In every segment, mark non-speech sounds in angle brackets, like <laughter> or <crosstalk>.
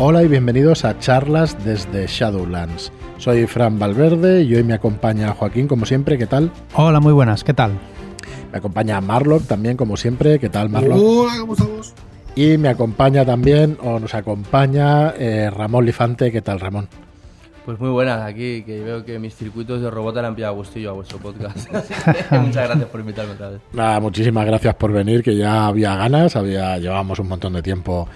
Hola y bienvenidos a charlas desde Shadowlands. Soy Fran Valverde y hoy me acompaña Joaquín, como siempre, ¿qué tal? Hola, muy buenas, ¿qué tal? Me acompaña Marlock también, como siempre, ¿qué tal Marlock? Hola, ¿cómo estamos? Y me acompaña también, o nos acompaña, eh, Ramón Lifante, ¿qué tal Ramón? Pues muy buenas aquí, que veo que mis circuitos de robot le han pillado gustillo a vuestro podcast. <laughs> <laughs> Muchas gracias por invitarme otra vez. Nada, muchísimas gracias por venir, que ya había ganas, había llevábamos un montón de tiempo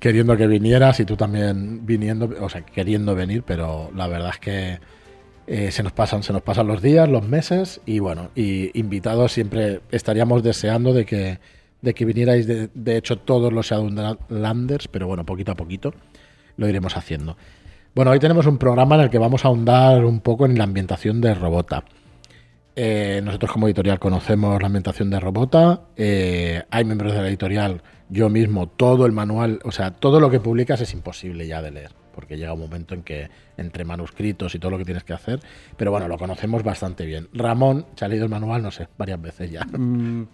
queriendo que vinieras y tú también viniendo, o sea, queriendo venir, pero la verdad es que eh, se nos pasan, se nos pasan los días, los meses y bueno, y invitados siempre estaríamos deseando de que, de que vinierais de, hecho todos los Shadowlanders, pero bueno, poquito a poquito lo iremos haciendo. Bueno, hoy tenemos un programa en el que vamos a ahondar un poco en la ambientación de Robota. Eh, nosotros como editorial conocemos la ambientación de Robota. Eh, hay miembros de la editorial, yo mismo, todo el manual, o sea, todo lo que publicas es imposible ya de leer, porque llega un momento en que entre manuscritos y todo lo que tienes que hacer, pero bueno, lo conocemos bastante bien. Ramón, ¿se ha leído el manual? No sé, varias veces ya. Mm,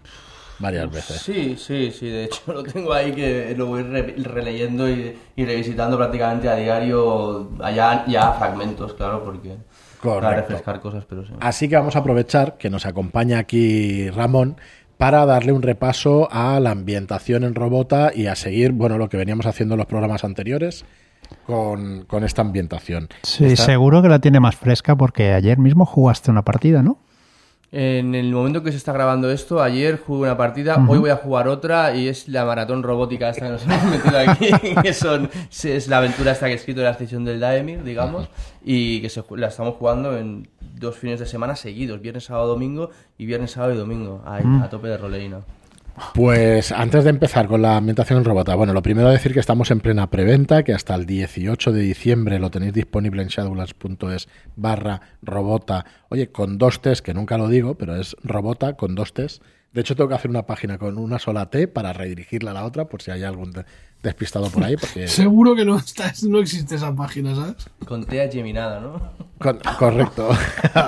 varias veces. Sí, sí, sí, de hecho <laughs> lo tengo ahí que lo voy re- releyendo y, y revisitando prácticamente a diario, allá ya fragmentos, claro, porque para refrescar cosas, pero sí. Así que vamos a aprovechar que nos acompaña aquí Ramón para darle un repaso a la ambientación en Robota y a seguir, bueno, lo que veníamos haciendo en los programas anteriores con, con esta ambientación. Sí, seguro que la tiene más fresca porque ayer mismo jugaste una partida, ¿no? En el momento que se está grabando esto, ayer jugué una partida, hoy voy a jugar otra y es la maratón robótica esta que nos <laughs> hemos metido aquí, que son, es la aventura esta que he escrito de la extensión del Daemir, digamos, y que se, la estamos jugando en dos fines de semana seguidos, viernes, sábado, domingo y viernes, sábado y domingo, ahí, a tope de roleína. Pues antes de empezar con la ambientación en Robota, bueno, lo primero decir que estamos en plena preventa, que hasta el 18 de diciembre lo tenéis disponible en shadowlands.es barra Robota. Oye, con dos T's, que nunca lo digo, pero es Robota con dos T's. De hecho, tengo que hacer una página con una sola T para redirigirla a la otra, por si hay algún despistado por ahí, porque... <laughs> Seguro que no, está, no existe esa página, ¿sabes? Con tea geminada, ¿no? Con- correcto.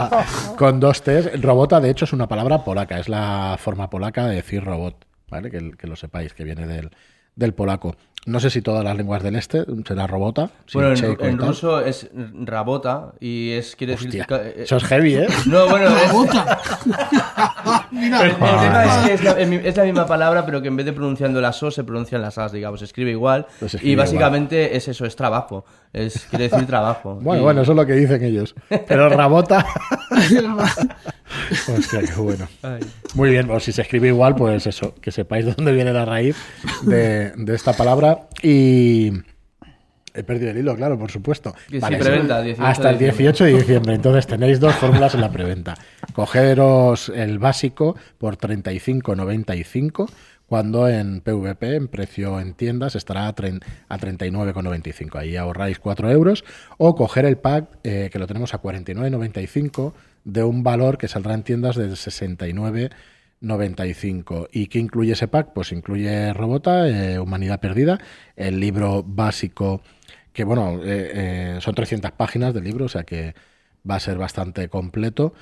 <laughs> Con dos T's. Robota, de hecho, es una palabra polaca. Es la forma polaca de decir robot. ¿Vale? Que, que lo sepáis, que viene del, del polaco. No sé si todas las lenguas del este será robota. Bueno, en, ruso es rabota y es, quiere decir... Hostia, eh, eso es heavy, ¿eh? <laughs> No, bueno, es, <laughs> El tema es que es la, es misma palabra, pero que en vez de pronunciando las O se pronuncian las As, digamos, se escribe igual. Pues escribe y básicamente es eso, es trabajo. Es, quiere decir trabajo. Bueno, Y- bueno, eso es lo que dicen ellos. Pero rabota. <laughs> Hostia, qué bueno. Muy bien, pues si se escribe igual, pues eso, que sepáis de dónde viene la raíz de, de esta palabra. Y he perdido el hilo, claro, por supuesto. Que sí, preventa, 18 hasta el de diciembre. 18 de diciembre. Entonces tenéis dos fórmulas en la preventa. Cogeros el básico por 35,95 cuando en PVP, en precio en tiendas, estará a 39,95. Ahí ahorráis 4 euros. O coger el pack, eh, que lo tenemos a 49,95, de un valor que saldrá en tiendas de 69,95. ¿Y qué incluye ese pack? Pues incluye Robota, eh, Humanidad Perdida, el libro básico, que bueno, eh, eh, son 300 páginas del libro, o sea que va a ser bastante completo.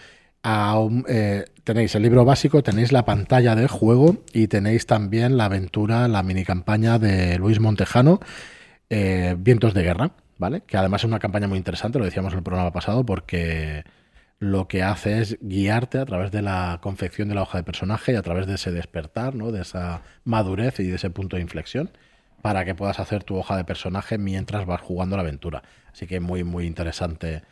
Tenéis el libro básico, tenéis la pantalla de juego y tenéis también la aventura, la mini campaña de Luis Montejano, Vientos de Guerra, ¿vale? Que además es una campaña muy interesante, lo decíamos en el programa pasado, porque lo que hace es guiarte a través de la confección de la hoja de personaje y a través de ese despertar, ¿no? De esa madurez y de ese punto de inflexión para que puedas hacer tu hoja de personaje mientras vas jugando la aventura. Así que muy, muy interesante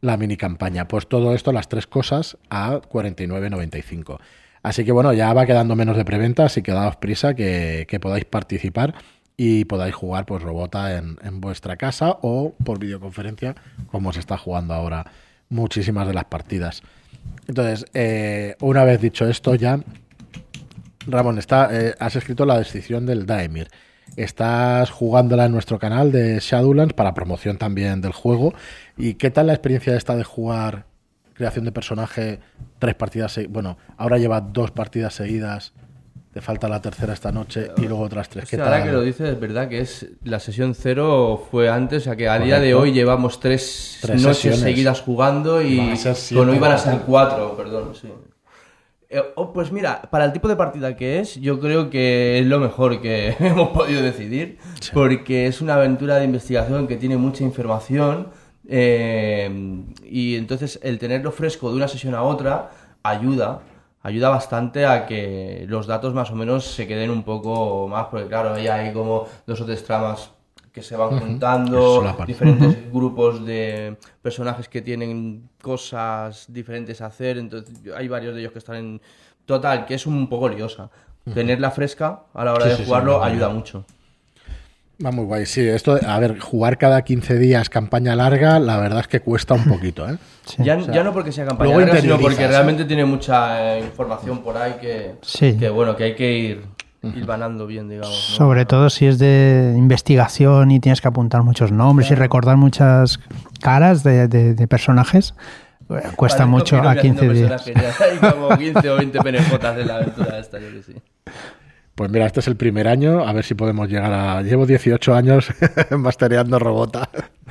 la mini campaña. Pues todo esto, las tres cosas, a 49.95. Así que bueno, ya va quedando menos de preventa, así que daos prisa que, que podáis participar y podáis jugar pues Robota en, en vuestra casa o por videoconferencia, como se está jugando ahora muchísimas de las partidas. Entonces, eh, una vez dicho esto ya, Ramón, está, eh, has escrito la descripción del Daemir. Estás jugándola en nuestro canal de Shadowlands para promoción también del juego. ¿Y qué tal la experiencia esta de jugar creación de personaje tres partidas? Bueno, ahora lleva dos partidas seguidas. Te falta la tercera esta noche y luego otras tres. O ¿Qué sea, tal? ahora que lo dices, es verdad que es la sesión cero fue antes, o sea que a día de hoy llevamos tres, Tres noches sesiones. seguidas jugando y bueno, iban a ser cuatro, perdón, sí. Eh, oh, pues mira, para el tipo de partida que es, yo creo que es lo mejor que <laughs> hemos podido decidir, porque es una aventura de investigación que tiene mucha información eh, y entonces el tenerlo fresco de una sesión a otra ayuda, ayuda bastante a que los datos más o menos se queden un poco más, porque claro, ahí hay como dos o tres tramas que se van juntando, diferentes grupos de personajes que tienen cosas diferentes a hacer, entonces hay varios de ellos que están en total, que es un poco liosa. Tenerla fresca a la hora Sí, de sí, jugarlo ayuda mucho. Va muy guay. Sí, esto, a ver, jugar cada 15 días campaña larga, la verdad es que cuesta un poquito, ¿eh? Sí. Ya, o sea, ya no porque sea campaña larga, sino porque realmente tiene mucha eh, información por ahí que, Sí. que bueno, que hay que ir, ir ganando bien, digamos. ¿no? Sobre todo si es de investigación y tienes que apuntar muchos nombres y recordar muchas caras de, de- de personajes, eh, cuesta mucho a que 15 haciendo días. hay como 15 o 20 <laughs> penejotas en la aventura esta, yo que sí. Pues mira, este es el primer año, a ver si podemos llegar a... Llevo 18 años <laughs> mastereando Robota.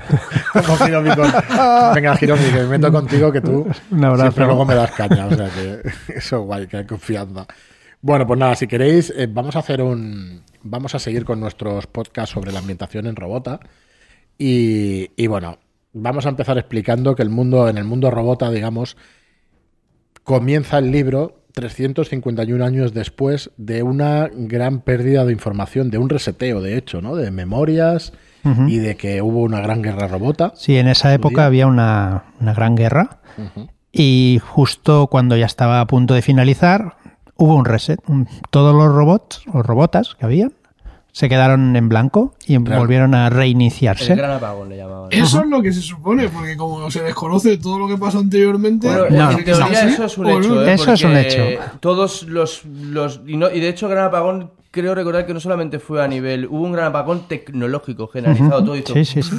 <laughs> Como Hiromi con- Venga, Hiromi, que me meto contigo, que tú <laughs> Un abrazo. siempre luego me das caña, o sea que eso guay, que hay confianza. Bueno, pues nada, si queréis, eh, vamos a hacer un... Vamos a seguir con nuestros podcasts sobre la ambientación en Robota. Y, y bueno, vamos a empezar explicando que el mundo, en el mundo Robota, digamos, comienza el libro 351 años después de una gran pérdida de información, de un reseteo, de hecho, ¿no? De memorias y de que hubo una gran guerra robota. Sí, en esa época había una, una gran guerra y justo cuando ya estaba a punto de finalizar hubo un reset. Todos los robots o robotas que habían se quedaron en blanco y Claro. volvieron a El reiniciarse. gran apagón le llamaban. Eso es lo que se supone, porque como se desconoce todo lo que pasó anteriormente, Bueno, No, en teoría eso es un ¿O no? hecho. ¿eh? Eso es un hecho. Todos los. los y, no- y de hecho, Gran Apagón, creo recordar que no solamente fue a nivel. Hubo un Gran Apagón tecnológico generalizado. Todo hizo Sí, sí, sí.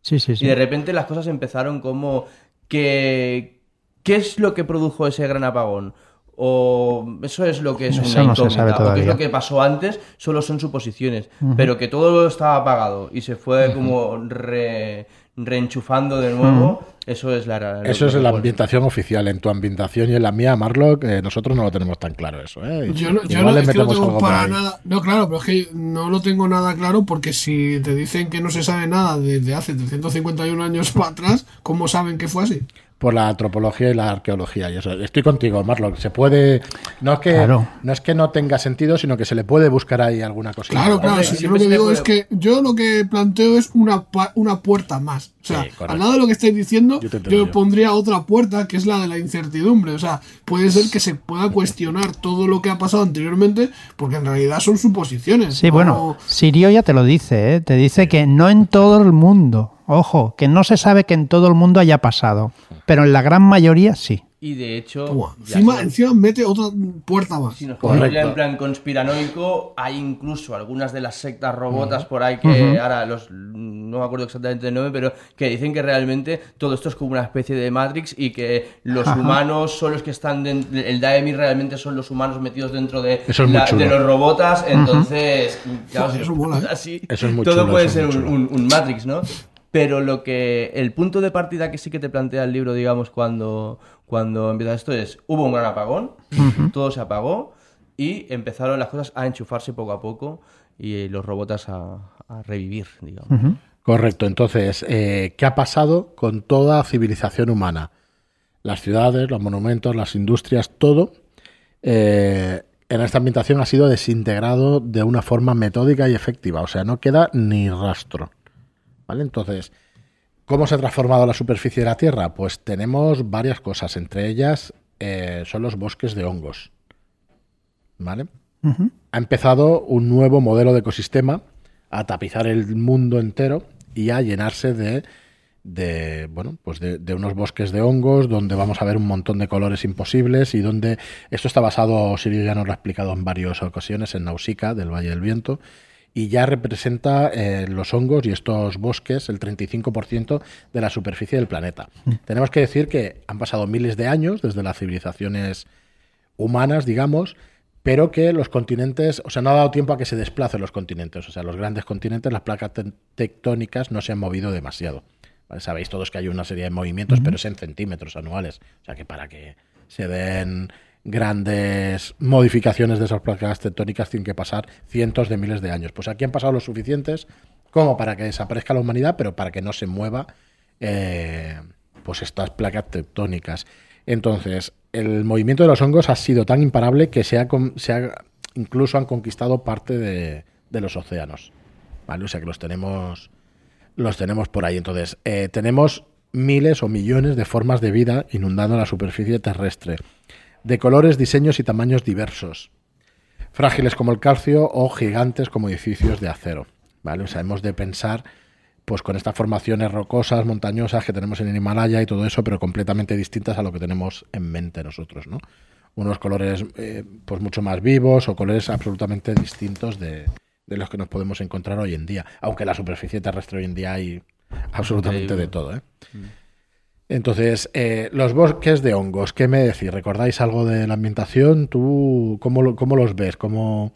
Sí, sí, sí. Y de repente las cosas empezaron como que... ¿Qué es lo que produjo ese gran apagón? O eso es lo que es Eso una no se incógnita. sabe o qué es lo que pasó antes, solo son suposiciones. Pero que todo estaba apagado y se fue como re- reenchufando de nuevo, eso es la... lo Eso que es la ambientación oficial. En tu ambientación y en la mía, Marlock, eh, nosotros no lo tenemos tan claro eso. ¿eh? Yo no, yo no, le es que no tengo para nada. No, claro, pero es que no lo tengo nada claro porque si te dicen que no se sabe nada desde hace 351 años <laughs> para atrás, ¿cómo saben que fue así? Por la antropología y la arqueología y eso. Estoy contigo, Marlock. Se puede no es que Claro. no es que no tenga sentido, sino que se le puede buscar ahí alguna cosita. Claro, claro. Hombre, si yo lo que digo puede- es que yo lo que planteo es una, pa- una puerta más. O sea, Sí, al lado de lo que estáis diciendo, Yo pondría otra puerta que es la de la incertidumbre. O sea, puede ser que se pueda cuestionar todo lo que ha pasado anteriormente porque en realidad son suposiciones. Sí, no- bueno, Sirio ya te lo dice, ¿eh? te dice que no en todo el mundo. Ojo, que no se sabe que en todo el mundo haya pasado, pero en la gran mayoría sí. Y de hecho... Encima, se- encima mete otra puerta más. Si nos ponemos Correcto. ya en plan conspiranoico, hay incluso algunas de las sectas robotas por ahí que ahora los no me acuerdo exactamente el nombre, pero que dicen que realmente todo esto es como una especie de Matrix y que los humanos son los que están dentro, el Daemir realmente son los humanos metidos dentro de, es la- de los robotas, entonces claro, eso mola, ¿eh? así, Eso es muy todo chulo, puede ser un Matrix, ¿no? Pero lo que el punto de partida que sí que te plantea el libro, digamos, cuando, cuando empieza esto es, hubo un gran apagón, todo se apagó y empezaron las cosas a enchufarse poco a poco y los robots a, a revivir, digamos. Correcto. Entonces, eh, ¿qué ha pasado con toda civilización humana? Las ciudades, los monumentos, las industrias, todo eh, en esta ambientación ha sido desintegrado de una forma metódica y efectiva. O sea, no queda ni rastro. ¿Vale? Entonces, ¿cómo se ha transformado la superficie de la Tierra? Pues tenemos varias cosas. Entre ellas eh, son los bosques de hongos. ¿Vale? ha empezado un nuevo modelo de ecosistema a tapizar el mundo entero y a llenarse de, de bueno, pues de, de unos bosques de hongos donde vamos a ver un montón de colores imposibles y donde esto está basado, Sirio ya nos lo ha explicado en varias ocasiones, en Nausicaa, del Valle del Viento, y ya representa eh, los hongos y estos bosques el 35% de la superficie del planeta. Tenemos que decir que han pasado miles de años desde las civilizaciones humanas, digamos, pero que los continentes, o sea, no ha dado tiempo a que se desplacen los continentes, o sea, los grandes continentes, las placas te- tectónicas no se han movido demasiado. ¿vale? Sabéis todos que hay una serie de movimientos, pero es en centímetros anuales, o sea, que para que se den grandes modificaciones de esas placas tectónicas tienen que pasar cientos de miles de años. Pues aquí han pasado los suficientes como para que desaparezca la humanidad, pero para que no se mueva eh, pues estas placas tectónicas. Entonces, el movimiento de los hongos ha sido tan imparable que se ha, se ha incluso han conquistado parte de, los océanos. ¿Vale? O sea que los tenemos, los tenemos por ahí. Entonces, eh, tenemos miles o millones de formas de vida inundando la superficie terrestre, de colores, diseños y tamaños diversos, frágiles como el calcio o gigantes como edificios de acero. ¿vale? O sea, hemos de pensar pues con estas formaciones rocosas, montañosas que tenemos en el Himalaya y todo eso, pero completamente distintas a lo que tenemos en mente nosotros, ¿no? Unos colores eh, pues mucho más vivos o colores absolutamente distintos de, de, los que nos podemos encontrar hoy en día, aunque en la superficie terrestre hoy en día hay absolutamente de todo, ¿eh? Mm. Entonces, eh, los bosques de hongos, ¿qué me decís? ¿Recordáis algo de la ambientación? ¿Tú cómo, cómo los ves? ¿Cómo,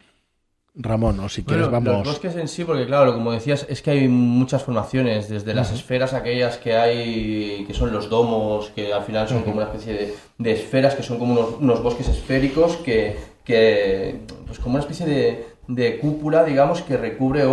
Ramón, o si quieres vamos... Los bosques en sí, porque claro, como decías, es que hay muchas formaciones, desde las esferas aquellas que hay, que son los domos, que al final son como una especie de, esferas, que son como unos, bosques esféricos, que, que, pues como una especie de, de cúpula, digamos, que recubre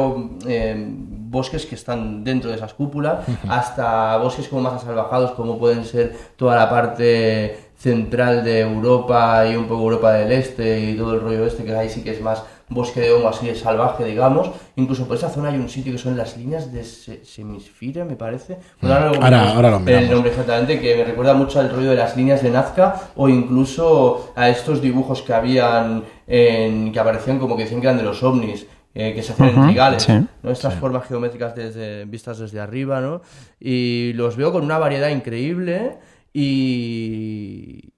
eh, bosques que están dentro de esas cúpulas, hasta bosques como más asalvajados, como pueden ser toda la parte central de Europa y un poco Europa del Este y todo el rollo este, que ahí sí que es más bosque de hongo así de salvaje, digamos. Incluso por esa zona hay un sitio que son las líneas de Semisfira, me parece. Mm. ahora, ahora, lo El nombre exactamente, que me recuerda mucho al rollo de las líneas de Nazca o incluso a estos dibujos que habían, en, que aparecían como que decían que eran de los ovnis. Eh, que se hacen en trigales, ¿no? Estas formas geométricas desde, vistas desde arriba, ¿no? Y los veo con una variedad increíble. Y,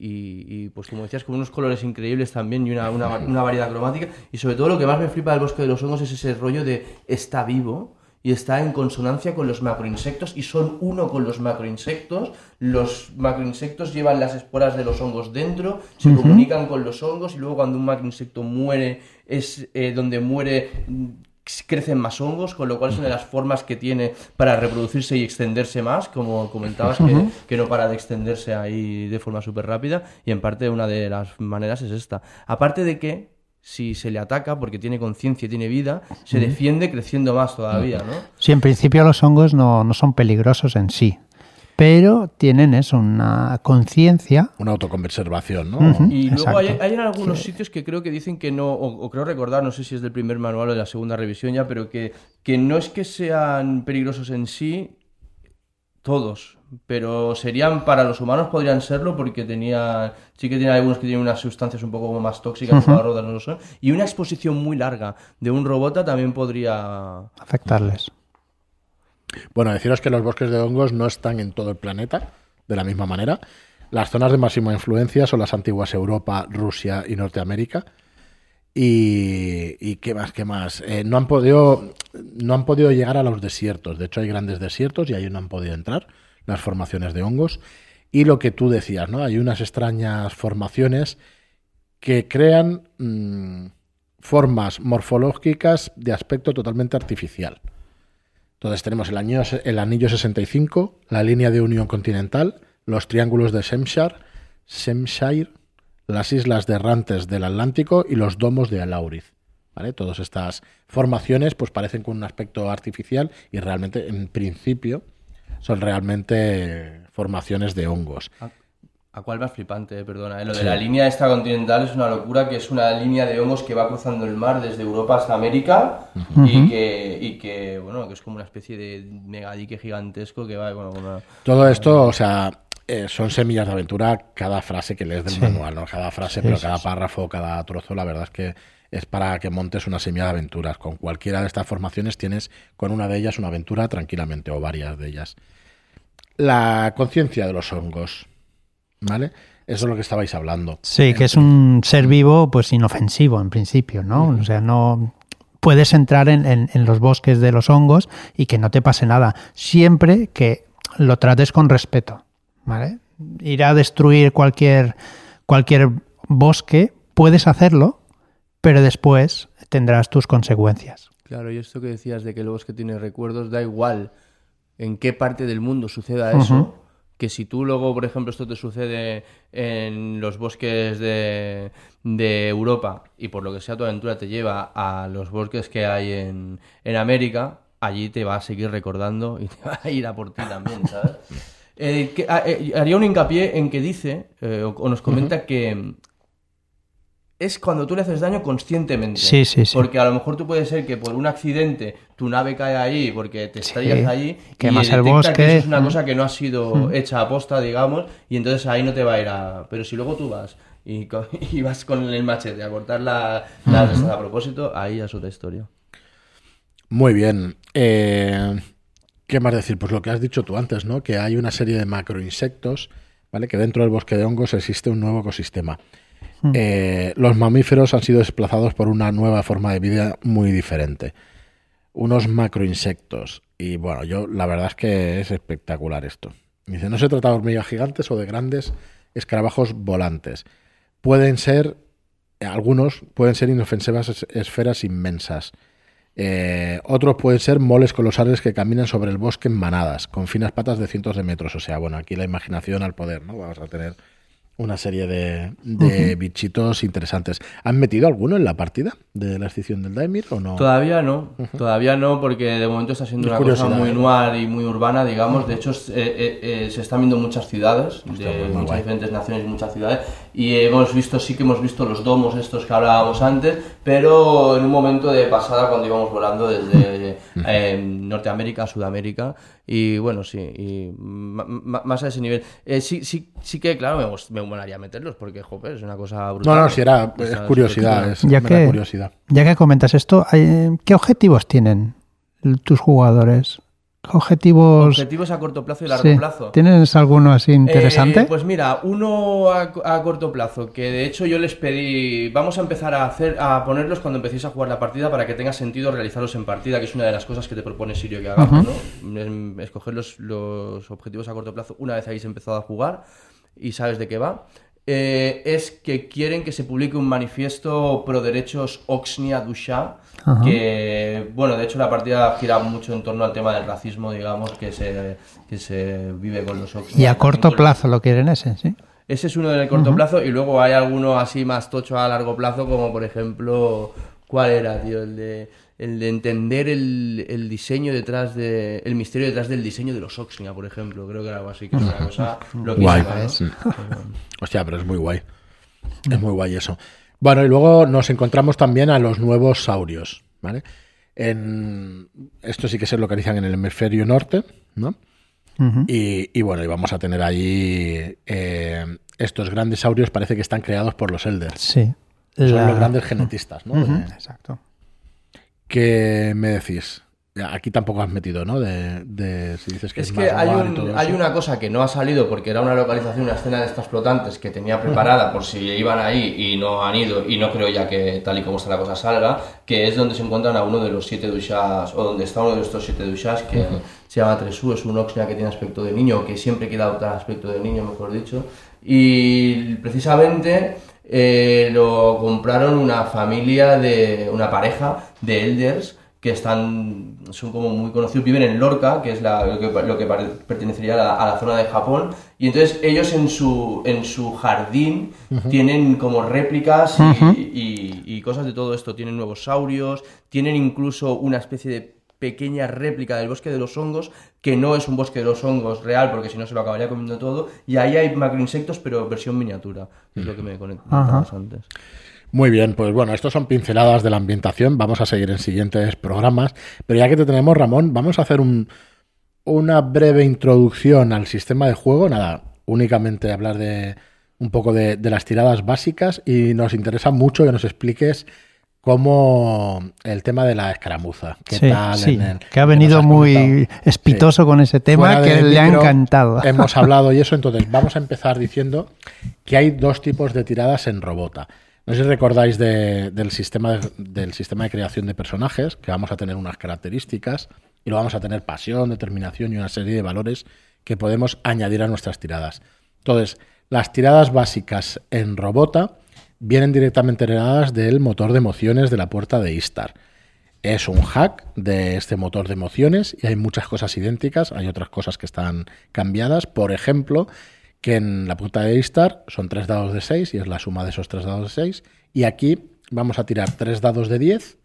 pues como decías, con unos colores increíbles también y una, una, variedad cromática. Y sobre todo lo que más me flipa del bosque de los hongos es ese rollo de está vivo y está en consonancia con los macroinsectos y son uno con los macroinsectos. Los macroinsectos llevan las esporas de los hongos dentro, se comunican con los hongos y luego cuando un macroinsecto muere es eh, donde muere crecen más hongos, con lo cual es una de las formas que tiene para reproducirse y extenderse más, como comentabas, que, no para de extenderse ahí de forma súper rápida, y en parte una de las maneras es esta. Aparte de que, si se le ataca, porque tiene conciencia y tiene vida, se defiende creciendo más todavía, ¿no? Sí, en principio los hongos no, no son peligrosos en sí, pero tienen eso, una conciencia. Una autoconservación, ¿no? y luego hay, hay, en algunos sitios que creo que dicen que no, o, creo recordar, no sé si es del primer manual o de la segunda revisión ya, pero que, que no es que sean peligrosos en sí, todos, pero serían para los humanos podrían serlo porque tenía sí que tiene algunos que tienen unas sustancias un poco más tóxicas como no lo son y una exposición muy larga de un robota también podría afectarles bueno, deciros que los bosques de hongos no están en todo el planeta de la misma manera. Las zonas de máxima influencia son las antiguas Europa, Rusia y Norteamérica. Y, qué más, qué más. Eh, no han podido, no han podido llegar a los desiertos. De hecho, hay grandes desiertos y ahí no han podido entrar las formaciones de hongos. Y lo que tú decías, ¿no? Hay unas extrañas formaciones que crean mm, formas morfológicas de aspecto totalmente artificial. Entonces tenemos el, año, el anillo 65, la línea de unión continental, los triángulos de Semshire, las islas de errantes del Atlántico y los domos de Alauriz. ¿Vale? Todas estas formaciones pues parecen con un aspecto artificial y realmente en principio son realmente formaciones de hongos. ¿A cuál más flipante, eh, perdona? Eh, lo de la línea esta continental es una locura, que es una línea de hongos que va cruzando el mar desde Europa hasta América y, que, y que, bueno, que es como una especie de megadique gigantesco que va, bueno, Todo esto, o sea, eh, son semillas de aventura cada frase que lees del manual, ¿no? Cada frase, pero cada párrafo, cada trozo, la verdad es que es para que montes una semilla de aventuras. Con cualquiera de estas formaciones tienes con una de ellas una aventura tranquilamente, o varias de ellas. La conciencia de los hongos. ¿Vale? Eso es lo que estabais hablando. Sí, que es un ser vivo, pues inofensivo en principio, ¿no? O sea, no puedes entrar en, los bosques de los hongos y que no te pase nada, siempre que lo trates con respeto, ¿vale? Ir a destruir cualquier, cualquier bosque, puedes hacerlo, pero después tendrás tus consecuencias. Claro, y esto que decías de que el bosque tiene recuerdos, da igual en qué parte del mundo suceda eso que si tú luego, por ejemplo, esto te sucede en los bosques de, de Europa y por lo que sea tu aventura te lleva a los bosques que hay en, en América, allí te va a seguir recordando y <laughs> te va a ir a por ti también, ¿sabes? <laughs> Eh, que- ah, eh, haría un hincapié en que dice, eh, o, o nos comenta que es cuando tú le haces daño conscientemente. Sí, sí, sí. Porque a lo mejor tú puede ser que por un accidente tu nave cae ahí porque te estrellas Sí, allí quemas y el detecta que bosque. eso es una Mm. cosa que no ha sido hecha a posta, digamos, y entonces ahí no te va a ir a... Pero si luego tú vas y, <laughs> vas con el machete a cortar la, la de a propósito, ahí ya es otra historia. Muy bien. Eh, ¿Qué más decir? Pues lo que has dicho tú antes, ¿no? Que hay una serie de macroinsectos, ¿vale? Que dentro del bosque de hongos existe un nuevo ecosistema. Eh, los mamíferos han sido desplazados por una nueva forma de vida muy diferente. Unos macroinsectos. Y bueno, yo la verdad es que es espectacular esto. Dice, no se trata de hormigas gigantes o de grandes escarabajos volantes. Pueden ser, algunos pueden ser inofensivas es- esferas inmensas. Eh, otros pueden ser moles colosales que caminan sobre el bosque en manadas, con finas patas de cientos de metros. O sea, bueno, aquí la imaginación al poder, ¿no? Vamos a tener una serie de, de bichitos interesantes. ¿Han metido alguno en la partida de la extinción del Daimir o no? Todavía no, todavía no, porque de momento está siendo Es una cosa curiosidad, muy ¿eh? noir y muy urbana, digamos. De hecho, eh, eh, eh, se están viendo muchas ciudades, de pues muchas guay. diferentes naciones y muchas ciudades. Y hemos visto, sí que hemos visto los domos estos que hablábamos antes, pero en un momento de pasada cuando íbamos volando desde <laughs> eh, Norteamérica a Sudamérica. Y bueno, sí, y más a ese nivel. Eh, sí, sí, sí que, claro, me, me molaría meterlos, porque, joder, es una cosa brutal. No, no, si era curiosidad, es Ya que- curiosidad. Ya que comentas esto, hay- ¿qué objetivos tienen tus jugadores? ¿Qué objetivos, Objetivos a corto plazo y largo sí, plazo. ¿Tienes alguno así interesante? Eh, pues mira, uno a, a corto plazo, que de hecho yo les pedí, vamos a empezar a hacer, a ponerlos cuando empecéis a jugar la partida para que tenga sentido realizarlos en partida, que es una de las cosas que te propone Sirio que hagamos, ¿no? Escoger los, los objetivos a corto plazo una vez habéis empezado a jugar y sabes de qué va. Eh, es que quieren que se publique un manifiesto pro derechos Oxnia Dusha, Ajá. que, bueno, de hecho la partida gira mucho en torno al tema del racismo, digamos, que se, que se vive con los Oxnia. y a corto plazo lo quieren ese, ¿sí? ese es uno del corto plazo y luego hay alguno así más tocho a largo plazo, como por ejemplo, ¿cuál era, tío? El de, el de entender el, el diseño detrás de... el misterio detrás del diseño de los Oxnia, por ejemplo. Creo que era algo así, que es una cosa <laughs> Guay. Mm. Hostia, pero es muy guay. Es muy guay eso. Bueno, y luego nos encontramos también a los nuevos saurios, ¿vale? En... Estos sí que se localizan en el hemisferio norte, ¿no? Y, y bueno, y vamos a tener allí eh, estos grandes saurios, parece que están creados por los Elders. Sí. Son los grandes genetistas, ¿no? Exacto. ¿Qué me decís? Aquí tampoco has metido, ¿no? De, de si dices que es, Es más que hay, global y un- todo hay una cosa que no ha salido porque era una localización, una escena de estas flotantes que tenía preparada por si iban ahí y no han ido, y no creo ya que tal y como está la cosa salga, que es donde se encuentran a uno de los siete dushas, o donde está uno de estos siete dushas que se llama Tresu, es un Oxnia que tiene aspecto de niño, o que siempre queda adoptar aspecto de niño, mejor dicho, y precisamente eh, lo compraron una familia de una pareja de elders que están son como muy conocidos viven en Lorca que es la- lo que, lo que pertenecería a la, a la zona de Japón. Y entonces ellos en su en su jardín tienen como réplicas y, y- y cosas de todo esto. Tienen nuevos saurios tienen incluso una especie de pequeña réplica del bosque de los hongos, que no es un bosque de los hongos real, porque si no se lo acabaría comiendo todo, y ahí hay macroinsectos, pero versión miniatura, que es lo que me comentabas antes. Muy bien, pues bueno, estos son pinceladas de la ambientación. Vamos a seguir en siguientes programas. Pero ya que te tenemos, Ramón, vamos a hacer un- una breve introducción al sistema de juego. Nada, únicamente hablar de un poco de, de las tiradas básicas y nos interesa mucho que nos expliques cómo el tema de la escaramuza. ¿Qué Sí, tal? sí, en el- que ha venido muy comentado? espitoso con ese tema que le ha encantado. <laughs> Hemos <laughs> hablado y eso, entonces vamos a empezar diciendo que hay dos tipos de tiradas en Robota. No sé si recordáis de- del, sistema de, del sistema de creación de personajes, que vamos a tener unas características y luego vamos a tener pasión, determinación y una serie de valores que podemos añadir a nuestras tiradas. Entonces, las tiradas básicas en Robota vienen directamente heredadas del motor de emociones de la puerta de Istar. es un hack de este motor de emociones y hay muchas cosas idénticas, hay otras cosas que están cambiadas. Por ejemplo, que en la punta de Istar son tres dados de 6 y es la suma de esos tres dados de 6. Y aquí vamos a tirar tres dados de 10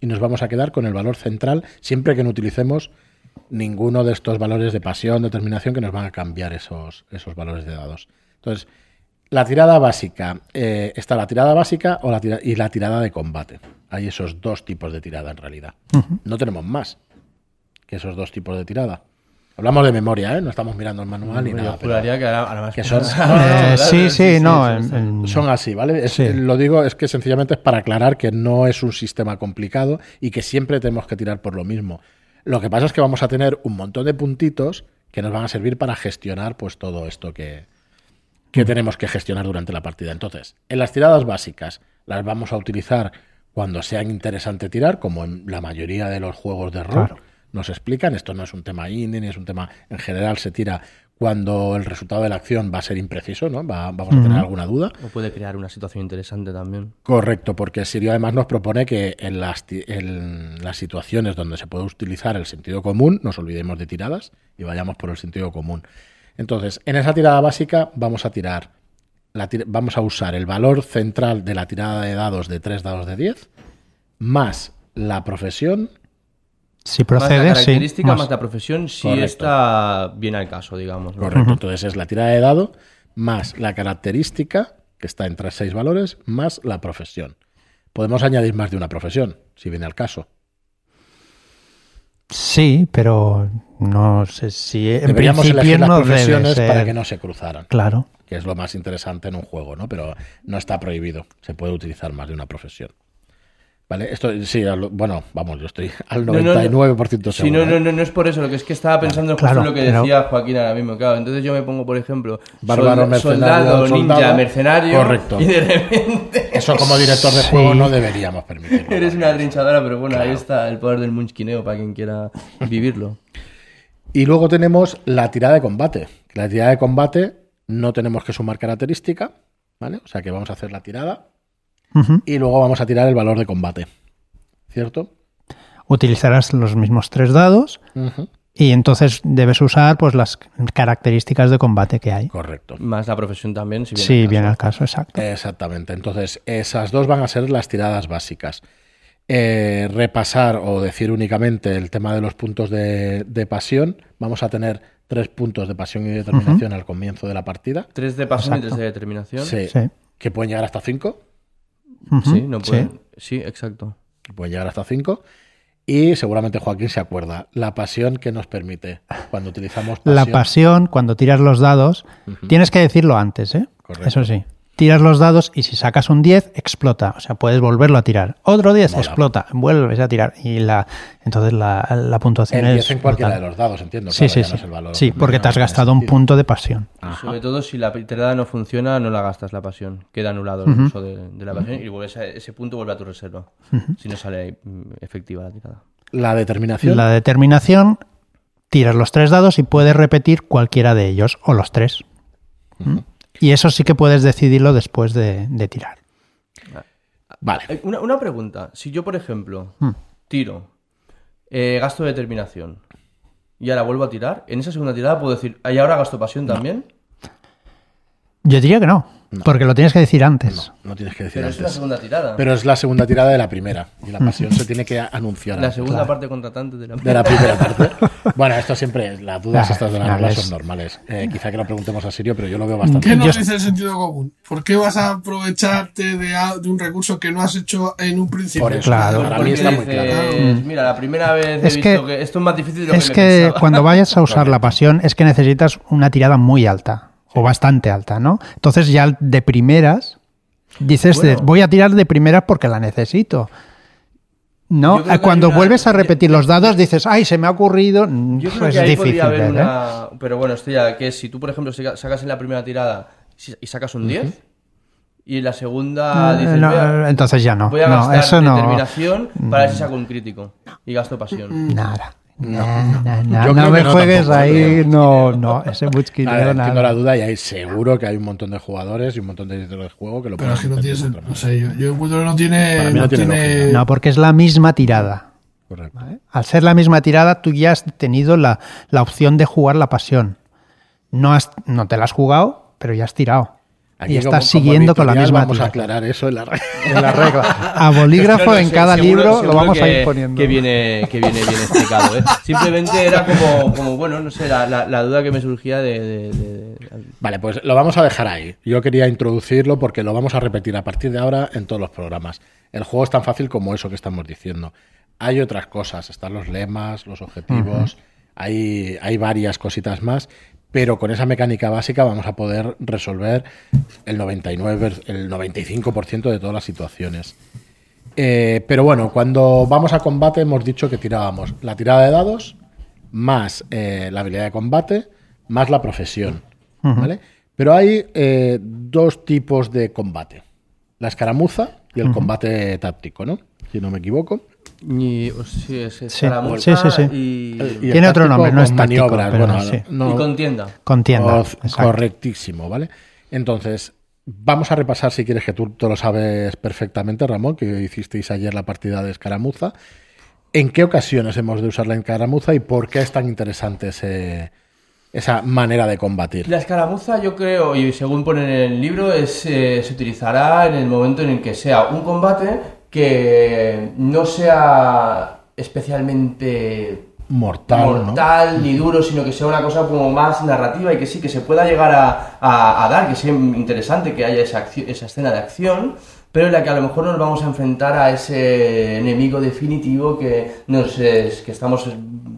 y nos vamos a quedar con el valor central siempre que no utilicemos ninguno de estos valores de pasión, determinación que nos van a cambiar esos, esos valores de dados. Entonces, la tirada básica, eh, está la tirada básica o la tira- y la tirada de combate. Hay esos dos tipos de tirada en realidad. No tenemos más que esos dos tipos de tirada. Hablamos de memoria, ¿eh? no estamos mirando el manual ni nada. pero juraría que ahora, ahora más que son- Eh, sí, sí, no. en- en- son así, ¿vale? Es- Sí. Lo digo es que sencillamente es para aclarar que no es un sistema complicado y que siempre tenemos que tirar por lo mismo. Lo que pasa es que vamos a tener un montón de puntitos que nos van a servir para gestionar pues todo esto que, que tenemos que gestionar durante la partida. Entonces, en las tiradas básicas las vamos a utilizar cuando sea interesante tirar, como en la mayoría de los juegos de rol Claro. nos explican. Esto no es un tema indie, ni es un tema en general, se tira cuando el resultado de la acción va a ser impreciso, ¿no? Va- vamos a tener alguna duda. O puede crear una situación interesante también. Correcto, porque Sirio además nos propone que en las, ti- en las situaciones donde se puede utilizar el sentido común, nos olvidemos de tiradas y vayamos por el sentido común. Entonces, en esa tirada básica vamos a tirar, la tir- vamos a usar el valor central de la tirada de dados de 3 dados de 10, más la profesión, si más la procede, sí. característica, más, más. la profesión, si Correcto. está bien al caso, digamos. ¿no? correcto, entonces es la tirada de dado, más la característica, que está entre 6 valores, más la profesión. Podemos añadir más de una profesión, si viene al caso. Sí, pero no sé si en Deberíamos elegir principio las no debe profesiones ser. para que no se cruzaran, Claro. que es lo más interesante en un juego, ¿no? Pero no está prohibido, se puede utilizar más de una profesión. ¿Vale? Esto sí, bueno, vamos, yo estoy <laughs> al No, no, no. 99% Sí, seguro. no, no, ¿eh? no, no es por eso, lo que es que estaba pensando justo Claro, en lo que pero- decía Joaquín ahora mismo, claro. Entonces yo me pongo, por ejemplo, Bárbaro, soldado, ninja, soldado. mercenario, Correcto. y de repente <laughs> Eso como director de Sí. juego no deberíamos permitirlo. <laughs> eres una trinchadora, pero bueno, ahí Claro. está el poder del munchkineo para quien quiera vivirlo. Y luego tenemos la tirada de combate. La tirada de combate no tenemos que sumar característica, ¿vale? O sea que vamos a hacer la tirada Y luego vamos a tirar el valor de combate. ¿Cierto? Utilizarás los mismos tres dados y entonces debes usar pues las características de combate que hay. Correcto. Más la profesión también, si bien Sí, al caso. bien al caso, exacto. Exactamente. Entonces, esas dos van a ser las tiradas básicas. Eh, repasar o decir únicamente el tema de los puntos de, de pasión. Vamos a tener tres puntos de pasión y determinación al comienzo de la partida. Tres de pasión y tres de determinación. Sí, Sí. Que pueden llegar hasta cinco. Sí, no pueden. Sí, exacto. Pueden llegar hasta cinco. Y seguramente Joaquín se acuerda. La pasión que nos permite cuando utilizamos pasión. La pasión, cuando tiras los dados, tienes que decirlo antes, ¿eh? Correcto. Eso sí. Tiras los dados y si sacas un 10, explota. O sea, puedes volverlo a tirar. Otro 10, Mola. explota. Vuelves a tirar. Y la entonces la, la puntuación El es. 10 en cualquiera de los dados, entiendo. Sí, claro, sí, no sí. es el valor Sí, porque te has gastado un punto de pasión. Ajá. Sobre todo si la tirada no funciona, no la gastas la pasión. Queda anulado el uso de, de la pasión y vuelves a- ese punto vuelve a tu reserva. Si no sale mm, efectiva la tirada. La determinación. La determinación, tiras los tres dados y puedes repetir cualquiera de ellos, o los tres. ¿Mm? Y eso sí que puedes decidirlo después de, de tirar. Vale. Eh, Una, una pregunta. Si yo, por ejemplo, Hmm. tiro, eh, gasto determinación y ahora vuelvo a tirar, en esa segunda tirada puedo decir, ¿y ahora gasto pasión también? Yo diría que no, porque lo tienes que decir antes. No tienes que decir Pero es antes. segunda tirada. Pero es la segunda tirada de la primera. Y la pasión se tiene que anunciar. la segunda parte contratante de la De la primera parte. Bueno, esto siempre, las dudas estas de la son normales. Eh, quizá que lo preguntemos a Sirio, pero yo lo veo bastante. ¿Qué Yo- nos dice el sentido común? ¿Por qué vas a aprovecharte de, un recurso que no has hecho en un principio? Por eso, Claro. para mí está muy dices, claro. Mira, la primera vez Es he que- visto que, esto es más difícil de lo Es que, me que pensaba. cuando vayas a usar la pasión es que necesitas una tirada muy alta o bastante alta, ¿no? Entonces ya de primeras dices, Bueno. voy a tirar de primeras porque la necesito. No, cuando una- vuelves a repetir los dados dices, ay, se me ha ocurrido. Mm, Yo creo pues que es ahí difícil. podría haber ¿eh? una... Pero bueno, esto ya, que es, si tú, por ejemplo, saca- sacas en la primera tirada y sacas un 10 y en la segunda Eh, dices, no, voy a, entonces ya no. voy a no, gastar eso no. Mm. determinación para ver si saco un crítico y gasto pasión. Nada. No. Nah, nah, Yo no creo me no juegues tampoco, ahí, no, no, ese ver, nada. entiendo la duda y hay seguro que hay un montón de jugadores y un montón de editores de juego que lo Pero es que no entender tiene de otra sen- No sé, yo, yo encuentro que no tiene. no no tiene tiene- lógica. No, porque es la misma tirada. Correcto. ¿vale? Al ser la misma tirada, tú ya has tenido la, la opción de jugar la pasión. No, has, no te la has jugado, pero ya has tirado. Aquí, y estás como siguiendo con la misma Vamos a aclarar eso en la red. En la regla. <laughs> A bolígrafo No, no, en cada seguro- libro lo vamos a ir poniendo. Que viene, que viene bien explicado. ¿eh? Simplemente era como, como bueno, no sé, la, la- la duda que me surgía de. de- de- Vale, pues lo vamos a dejar ahí. Yo quería introducirlo porque lo vamos a repetir a partir de ahora en todos los programas. El juego es tan fácil como eso que estamos diciendo. Hay otras cosas, están los lemas, los objetivos, hay, hay varias cositas más, pero con esa mecánica básica vamos a poder resolver el 99, el 95% de todas las situaciones. Eh, pero bueno, cuando vamos a combate hemos dicho que tirábamos la tirada de dados más eh, la habilidad de combate más la profesión. ¿vale? Pero hay eh, dos tipos de combate. La escaramuza y el combate táctico, ¿no? Si no me equivoco. Y, o sí, es Sí, sí, sí, sí. Y, Tiene otro nombre, no es táctico, maniobras, pero bueno, sí. no- y contienda. Contienda. Correctísimo, ¿vale? Entonces, vamos a repasar, si quieres, que tú te lo sabes perfectamente, Ramón, que hicisteis ayer la partida de escaramuza. ¿En qué ocasiones hemos de usar la escaramuza y por qué es tan interesante ese- esa manera de combatir? La escaramuza, yo creo, y según pone en el libro, es, eh, se utilizará en el momento en el que sea un combate que no sea especialmente Mortal, ¿no? mortal ni duro, sino que sea una cosa como más narrativa y que sí, que se pueda llegar a, a- a dar, que sea interesante que haya esa, esa escena de acción, pero en la que a lo mejor nos vamos a enfrentar a ese enemigo definitivo que, nos es- que estamos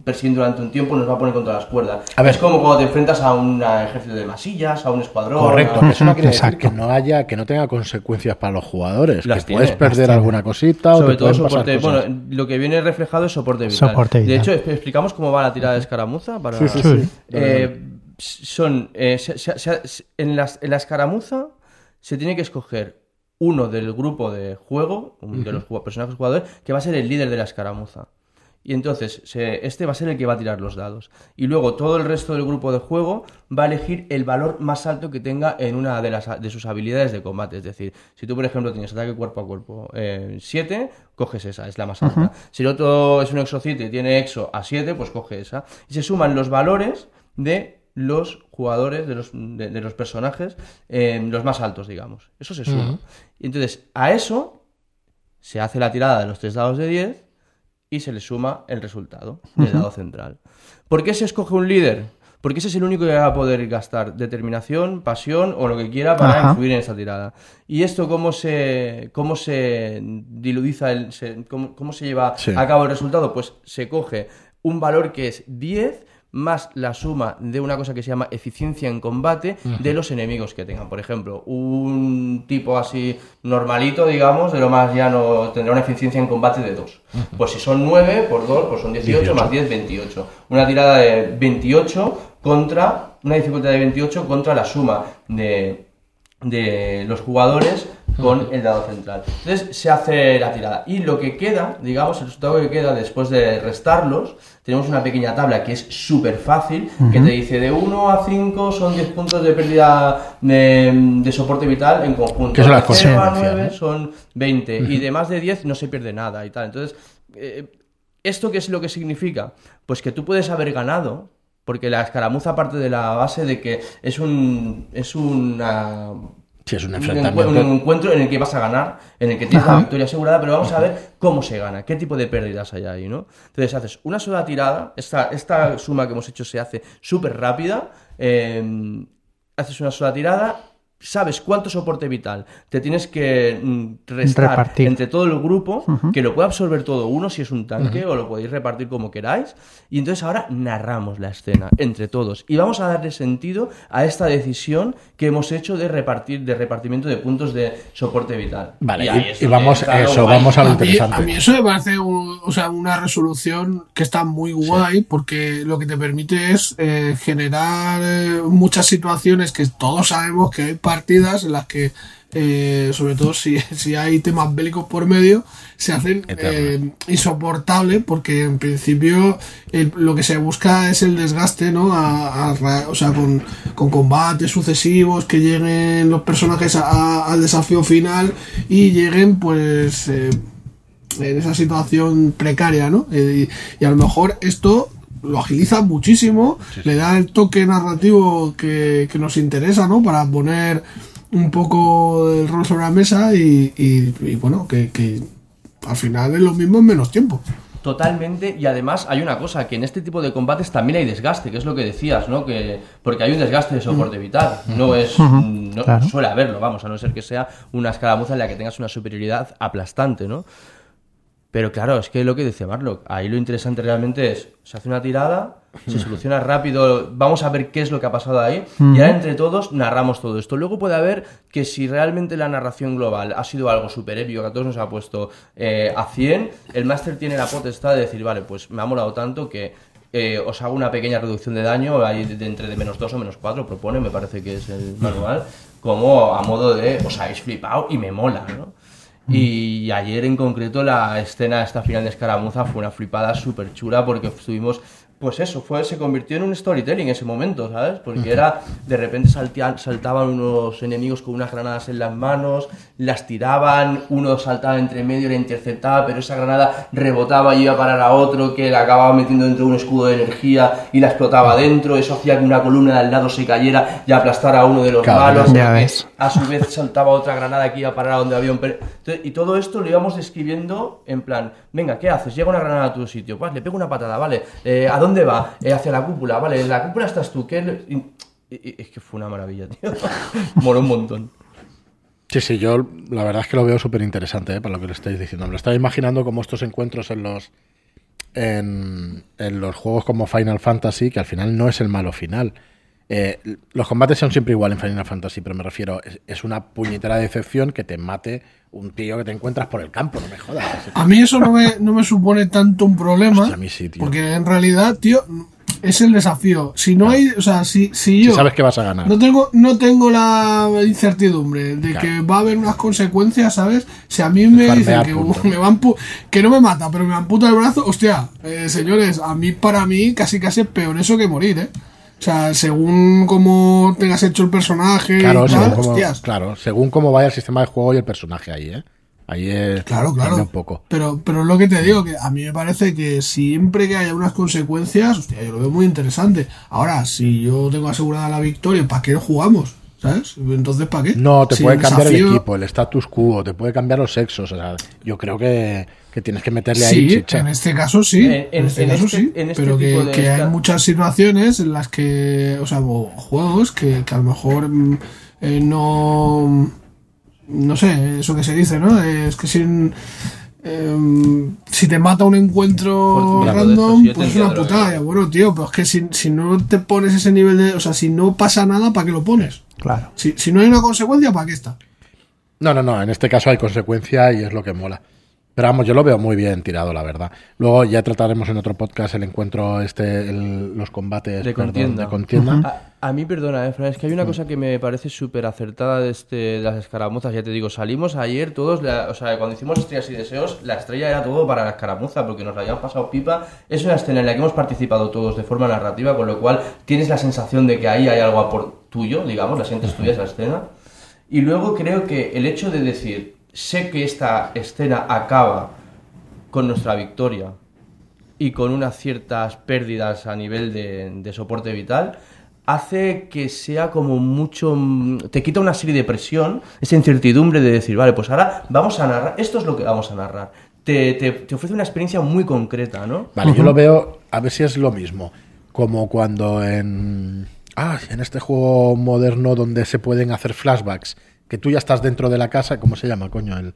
persiguiendo durante un tiempo nos va a poner contra las cuerdas. A ver. es como cuando te enfrentas a un ejército de masillas, a un escuadrón. Correcto, a- que eso no quiere decir Exacto. que no haya, que no tenga consecuencias para los jugadores, Las que puedes perder alguna cosita o Sobre te todo soporte. Bueno, lo que viene reflejado es soporte vital. Soporte De vital. hecho, ¿exp- explicamos cómo va la tirada de escaramuza. Para... Sí, sí. Eh, son eh, se- se- se- en, las- en la escaramuza se tiene que escoger uno del grupo de juego, de los personajes jugadores, que va a ser el líder de la escaramuza. Y entonces, se- este va a ser el que va a tirar los dados. Y luego todo el resto del grupo de juego va a elegir el valor más alto que tenga en una de, las, de sus habilidades de combate. Es decir, si tú, por ejemplo, tienes ataque cuerpo a cuerpo 7, coges esa, es la más alta. Si el otro es un exocite y tiene exo a 7, pues coge esa. Y se suman los valores de los jugadores, de los, de, de los personajes, eh, los más altos, digamos. Eso se suma. Y entonces, a eso se hace la tirada de los tres dados de 10 y se le suma el resultado del dado central. ¿Por qué se escoge un líder? Porque ese es el único que va a poder gastar determinación, pasión o lo que quiera para Ajá. influir en esa tirada. ¿Y esto cómo se, cómo se diludiza, el, se- cómo, cómo se lleva Sí. a cabo el resultado? Pues se coge un valor que es 10 más la suma de una cosa que se llama eficiencia en combate de los enemigos que tengan. Por ejemplo, un tipo así normalito, digamos, de lo más llano, tendrá una eficiencia en combate de 2. Pues si son 9 por 2, pues son 18, más 10, 28. Una tirada de 28 contra, una dificultad de 28 contra la suma de, de los jugadores con el dado central. Entonces se hace la tirada. Y lo que queda, digamos, el resultado que queda después de restarlos, tenemos una pequeña tabla que es súper fácil, que te dice de 1 a 5 son 10 puntos de pérdida de, de soporte vital en conjunto. Que son las de 0 a consecuencias, 9 ¿no? son 20. Y de más de 10 no se pierde nada y tal. Entonces, eh, ¿esto qué es lo que significa? Pues que tú puedes haber ganado, porque la escaramuza parte de la base de que es un es una Si es un enfrentamiento. encuentro, un encuentro en el que vas a ganar, en el que tienes la victoria asegurada, pero vamos a ver cómo se gana, qué tipo de pérdidas hay ahí, ¿no? Entonces haces una sola tirada, esta, esta suma que hemos hecho se hace súper rápida, eh, haces una sola tirada, sabes cuánto soporte vital te tienes que mm, restar Repartir. entre todo el grupo, que lo puede absorber todo uno si es un tanque, o lo podéis repartir como queráis, y entonces ahora narramos la escena entre todos y vamos a darle sentido a esta decisión que hemos hecho de repartir de repartimiento de puntos de soporte vital. Vale, ahí y, es y vamos, eso, guay. vamos a lo A mí, a interesante. mí eso me parece un- o sea, una resolución que está muy guay porque lo que te permite es eh, generar eh, muchas situaciones que todos sabemos que hay partidas en las que, eh, sobre todo si, si hay temas bélicos por medio, se hacen eh, insoportables porque en principio el- lo que se busca es el desgaste, ¿no? A- o sea, con, con combates sucesivos, que lleguen los personajes a- al desafío final y lleguen pues... eh, en esa situación precaria, ¿no? Y, y a lo mejor esto lo agiliza muchísimo, le da el toque narrativo que, que nos interesa, ¿no? Para poner un poco el rol sobre la mesa y, y- y, bueno, que, que al final es lo mismo en menos tiempo. Totalmente, y además hay una cosa, que en este tipo de combates también hay desgaste, que es lo que decías, ¿no? Que, porque hay un desgaste de soporte vital, no es, no claro. suele haberlo, vamos, a no ser que sea una escaramuza en la que tengas una superioridad aplastante, ¿no? Pero claro, es que lo que decía Marlock, ahí lo interesante realmente es, se hace una tirada, se soluciona rápido, vamos a ver qué es lo que ha pasado ahí, y ahora entre todos narramos todo esto. Luego puede haber que si realmente la narración global ha sido algo súper épico, que a todos nos ha puesto eh, a 100, el máster tiene la potestad de decir, vale, pues me ha molado tanto que eh, os hago una pequeña reducción de daño, ahí de, de entre de menos 2 o menos 4, propone, me parece que es el manual, como a modo de, os habéis flipado y me mola, ¿no? Y ayer en concreto la escena esta final de escaramuza fue una flipada súper chula porque estuvimos, pues eso, fue, se convirtió en un storytelling en ese momento, ¿sabes? Porque era, de repente saltaban unos enemigos con unas granadas en las manos, las tiraban, uno saltaba entre medio, la interceptaba, pero esa granada rebotaba y iba a parar a otro que la acababa metiendo dentro de un escudo de energía y la explotaba dentro, eso hacía que una columna de al lado se cayera y aplastara a uno de los malos. ya ves. a su vez saltaba otra granada que iba a parar a donde había un... per- Entonces, y todo esto lo íbamos describiendo en plan, venga, ¿qué haces? Llega una granada a tu sitio, pues le pego una patada, vale. Eh, ¿A dónde va? "Eh, hacia la cúpula, vale. En la cúpula estás tú, ¿qué? le-?" Y- y- Es que fue una maravilla, tío. <laughs> Moló un montón. Sí, sí, yo la verdad es que lo veo súper interesante ¿eh? para lo que le estáis diciendo. Me lo estaba imaginando como estos encuentros en los en los juegos como Final Fantasy, que al final no es el malo final. Eh, los combates son siempre igual en Final Fantasy, pero me refiero, es, es una puñetera decepción que te mate un tío que te encuentras por el campo, no me jodas. A mí eso no me, no me supone tanto un problema, Hostia, a mí sí, tío. porque en realidad, tío, es el desafío. Si no hay, o sea, si, si yo Si sabes que vas a ganar. no tengo, no tengo la incertidumbre de Claro. que va a haber unas consecuencias, ¿sabes? Si a mí me dicen que me van que no me mata, pero me amputa el brazo, hostia, eh, señores, a mí para mí casi casi es peor eso que morir, ¿eh? O sea, según cómo tengas hecho el personaje Claro, y según cómo, claro, según cómo vaya el sistema de juego y el personaje ahí, ¿eh? Ahí es Claro, claro. un poco. Pero, pero es lo que te digo, que a mí me parece que siempre que haya unas consecuencias, hostia, yo lo veo muy interesante. Ahora, si yo tengo asegurada la victoria, ¿para qué jugamos? ¿Sabes? Entonces, ¿para qué? No, te Si puede cambiar el equipo, el status quo, te puede cambiar los sexos. O sea, yo creo que, que tienes que meterle ahí Sí, chicha. en este caso sí. En- En, en- este en caso este- sí. en este pero que, tipo de que hay muchas situaciones en las que, o sea, o juegos que, que a lo mejor mm, eh, no. No sé, eso que se dice, ¿no? Es que sin. em, si te mata un encuentro random, pues es una putada. Ya, Bueno, tío, pero es que si, si no te pones ese nivel de. O sea, si no pasa nada, ¿para qué lo pones? Claro. Si, si no hay una consecuencia, ¿para qué está? No, no, no, en este caso hay consecuencia y es lo que mola. Pero vamos, yo lo veo muy bien tirado, la verdad. Luego ya trataremos en otro podcast el encuentro, este, el- los combates De perdón, contienda. de contienda. <laughs> A, a mí, perdona, eh, Fran, es que hay una cosa que me parece súper acertada de, este, de las escaramuzas. Ya te digo, salimos ayer todos, la- o sea, cuando hicimos estrellas y deseos, la estrella era todo para la escaramuza, porque nos la habían pasado pipa. Es una escena en la que hemos participado todos de forma narrativa, con lo cual tienes la sensación de que ahí hay algo por tuyo, digamos, la sientes tuya esa escena. Y luego creo que el hecho de decir, sé que esta escena acaba con nuestra victoria y con unas ciertas pérdidas a nivel de, de soporte vital, hace que sea como mucho... te quita una serie de presión, esa incertidumbre de decir, vale, pues ahora vamos a narrar, esto es lo que vamos a narrar. Te, te- te ofrece una experiencia muy concreta, ¿no? Vale, yo lo veo, a ver si es lo mismo. Como cuando en. Ah, en este juego moderno donde se pueden hacer flashbacks, que tú ya estás dentro de la casa, ¿cómo se llama, coño? El.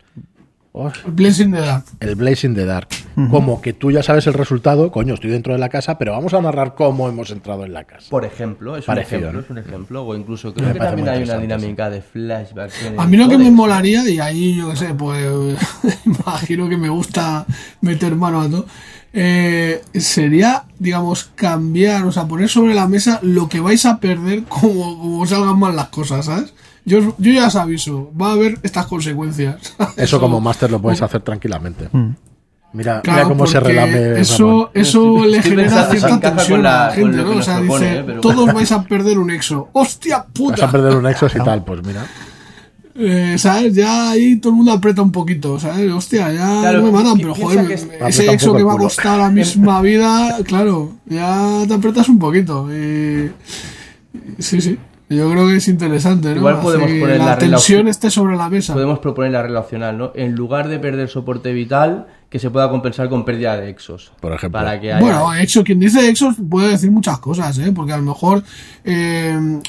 Oh, Blessing de Dark. el Blaze in the Dark. Como que tú ya sabes el resultado, coño, estoy dentro de la casa, pero vamos a narrar cómo hemos entrado en la casa. Por ejemplo, es Parecido, un ejemplo, ¿no? es un ejemplo. O incluso creo Me que parece también hay una dinámica de el A mí lo que me molaría, y ahí yo qué sé, pues <laughs> imagino que me gusta meter mano a todo, eh, sería, digamos, cambiar, o sea, poner sobre la mesa lo que vais a perder como, como salgan mal las cosas, ¿sabes? Yo, yo ya os aviso, va a haber estas consecuencias. <laughs> Eso como máster lo puedes hacer tranquilamente. Mira, Claro, mira cómo se relame. Eso, eso Estoy le genera cierta tensión la- a la gente, ¿no? O sea, propone, dice, ¿eh? Pero- todos vais a perder un exo. ¡Hostia puta! Vas a perder un exos y tal, pues mira. Eh, ¿Sabes? Ya ahí todo el mundo aprieta un poquito, ¿sabes? Hostia, ya Claro, no me matan, pero joder, que es- ese Aprieta un exo que ha culo. costado la misma vida, claro, ya te apretas un poquito. Y... Sí, sí. Yo creo que es interesante, ¿no? Igual podemos poner la, la tensión esté sobre la mesa. Podemos proponer la regla opcional, ¿no? En lugar de perder soporte vital, que se pueda compensar con pérdida de exos. Por ejemplo. Para que haya... Bueno, Exo, quien dice Exos puede decir muchas cosas, ¿eh? Porque a lo mejor eh,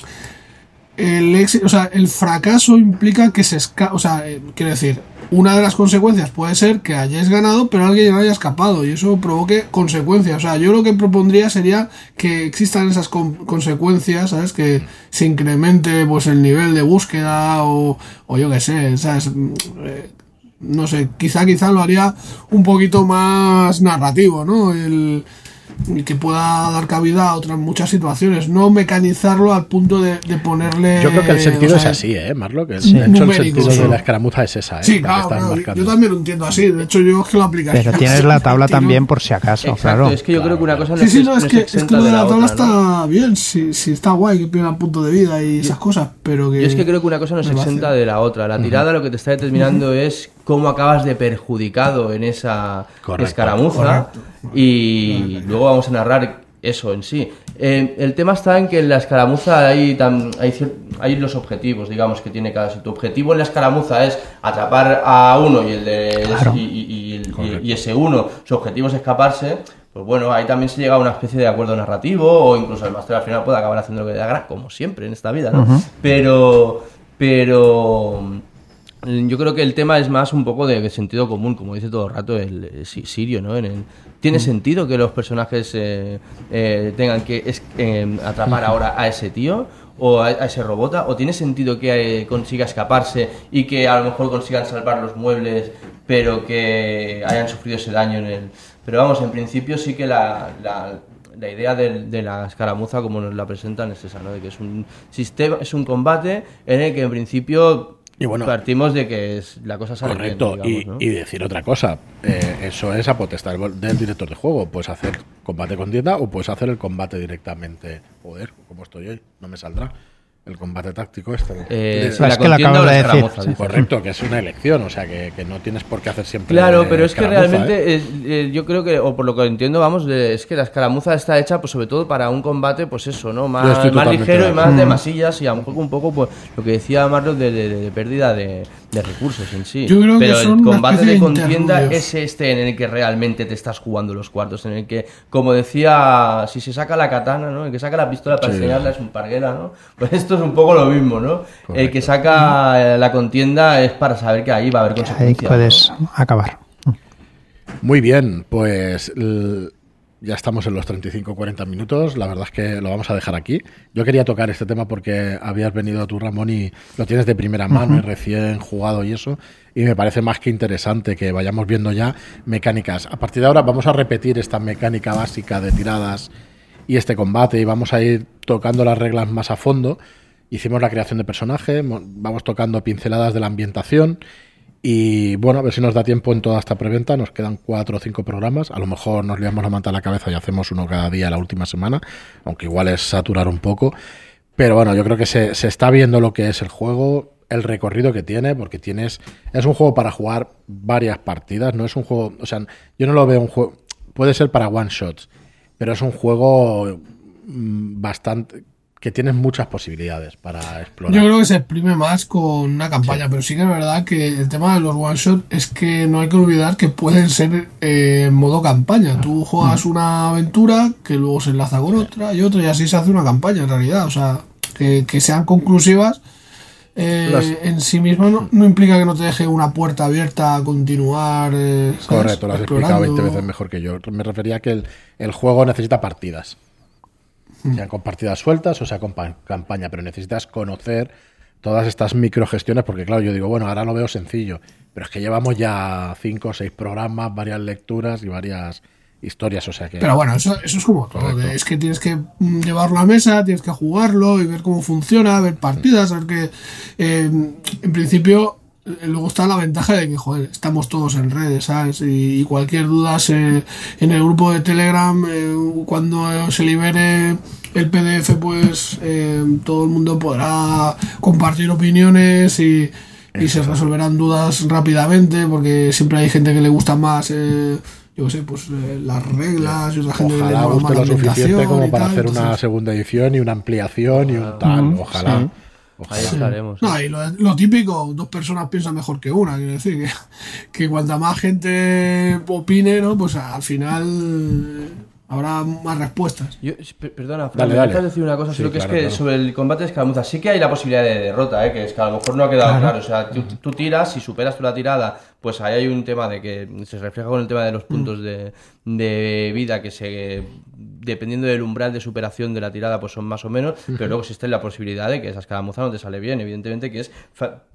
el, ex- o sea, el fracaso implica que se o sea, eh, quiero decir, una de las consecuencias puede ser que hayáis ganado, pero alguien no haya escapado y eso provoque consecuencias. O sea, yo lo que propondría sería que existan esas con- consecuencias, ¿sabes? Que se incremente pues el nivel de búsqueda o, o yo qué sé, ¿sabes? Eh, no sé, quizá quizá lo haría un poquito más narrativo, ¿no? El, el que pueda dar cabida a otras muchas situaciones, no mecanizarlo al punto de, de ponerle. Yo creo que el sentido o sea, es así, ¿eh, Marlo? Que el, Sí. de hecho, el Numérico, sentido sí. de la escaramuza es esa, ¿eh? Sí, claro, claro, yo también lo entiendo así. De hecho, yo es que lo aplicaría. Pero tienes la tabla también por si acaso, Exacto, claro. es que yo creo que una cosa no Sí, sí, es, no, no es es que, es que lo de la tabla otra, ¿no? está bien, si, si está guay, que pierda punto de vida y esas cosas, pero que. Yo es que creo que una cosa no se exenta de la otra. La tirada lo que te está determinando es cómo acabas de perjudicado en esa Correcto. escaramuza y luego vamos a narrar eso en sí. Eh, el tema está en que en la escaramuza hay, tam- hay, hay los objetivos, digamos, que tiene cada. Si tu objetivo en la escaramuza es atrapar a uno y el de Claro. y, y- y y- ese uno, su objetivo es escaparse, pues bueno, ahí también se llega a una especie de acuerdo narrativo o incluso el máster al final puede acabar haciendo lo que le da como siempre en esta vida, ¿no? Pero, pero mm, yo creo que el tema es más un poco de, sentido común, como dice todo el rato el, eh, si- Sirio, ¿no? En el- ¿Tiene sentido que los personajes eh, eh, tengan que es- eh, atrapar ahora a ese tío? o a, ese robota, o tiene sentido que eh, consiga escaparse y que a lo mejor consigan salvar los muebles, pero que hayan sufrido ese daño en el... Pero vamos, en principio sí que la, la, la idea de, de la escaramuza como nos la presentan es esa, ¿no? De que es un sistema, es un combate en el que en principio Y bueno, partimos de que es, la cosa sale Correcto, bien, digamos, y, ¿no? y decir otra cosa, eh, eso es a potestad del, del director de juego. Puedes hacer combate con tienda o puedes hacer el combate directamente. Joder, como estoy hoy, no me saldrá. El combate táctico este. Eh, Es la que lo contienda acabas o la de decir. Correcto, que es una elección, o sea que, que no tienes por qué hacer siempre. Claro, pero es que escaramuza, ¿eh? realmente es- eh, yo creo que, o por lo que entiendo, vamos, de- es que la escaramuza está hecha pues sobre todo para un combate, pues eso, ¿no? Más, más ligero y más de masillas y a lo mejor un poco pues lo que decía Marlos de, de- de pérdida de, de recursos en sí. Yo creo que pero el combate de de contienda es este en el que realmente te estás jugando los cuartos, en el que, como decía, si se saca la katana, ¿no? El que saca la pistola para Sí. enseñarla es un parguera, ¿no? Pues esto es un poco lo mismo, ¿no? El que saca la contienda es para saber que ahí va a haber Ahí consecuencias. ¿no? puedes acabar. Muy bien, pues ya estamos en los 35-40 minutos. La verdad es que lo vamos a dejar aquí. Yo quería tocar este tema porque habías venido tú, Ramón, y lo tienes de primera mano y recién jugado y eso. Y me parece más que interesante que vayamos viendo ya mecánicas. A partir de ahora vamos a repetir esta mecánica básica de tiradas y este combate y vamos a ir tocando las reglas más a fondo. Hicimos la creación de personaje, mo- vamos tocando pinceladas de la ambientación y bueno, a ver si nos da tiempo en toda esta preventa. Nos quedan cuatro o cinco programas. A lo mejor nos liamos la manta a la cabeza y hacemos uno cada día la última semana, aunque igual es saturar un poco. Pero bueno, yo creo que se, se está viendo lo que es el juego, el recorrido que tiene, porque tienes. Es un juego para jugar varias partidas, no es un juego. O sea, yo no lo veo un juego. Puede ser para one shots, pero es un juego mm, bastante. Que tienes muchas posibilidades para explorar. Yo creo que se exprime más con una campaña, pero sí que es verdad que el tema de los one shot es que no hay que olvidar que pueden ser eh, en modo campaña. Tú juegas una aventura que luego se enlaza con otra y otra y así se hace una campaña en realidad. O sea, que, que sean conclusivas eh, Las- en sí mismas no, no implica que no te deje una puerta abierta a continuar. eh. Correcto, lo has explicado Explorando. 20 veces mejor que yo. Me refería a que el, el juego necesita partidas. Sean con partidas sueltas o sea con pa- campaña, pero necesitas conocer todas estas microgestiones, porque claro, yo digo, bueno, ahora lo veo sencillo, pero es que llevamos ya cinco o seis programas, varias lecturas y varias historias, o sea que... Pero bueno, eso, eso es como todo. Es que tienes que mm, llevarlo a mesa, tienes que jugarlo y ver cómo funciona, ver partidas, ver que eh, en principio luego está la ventaja de que, joder, estamos todos en redes, ¿sabes? Y, y cualquier duda se, en el grupo de Telegram, eh, cuando se libere el PDF, pues eh, todo el mundo podrá compartir opiniones y, y se resolverán dudas rápidamente porque siempre hay gente que le gusta más eh, yo qué sé pues eh, las reglas y otra gente que le Ojalá guste la lo suficiente como para tal, hacer una segunda edición y una ampliación y un tal. Mm, Ojalá. sí. Ojalá. estaremos. No, y lo, lo típico, dos personas piensan mejor que una, quiero decir, que, que cuanta más gente opine, ¿no? Pues al final habrá más respuestas. Yo, per- perdona, Fran, Dale, me dale. decir una cosa, Sí, solo que claro, es que claro. sobre el combate de escaramuza sí que hay la posibilidad de derrota, ¿eh? que es que a lo mejor no ha quedado Claro. claro. O sea, tú, tú tiras, si superas tú la tirada, pues ahí hay un tema de que se refleja con el tema de los puntos de, de vida que se dependiendo del umbral de superación de la tirada, pues son más o menos, pero luego existe la posibilidad de que esa escaramuza no te sale bien, evidentemente, que es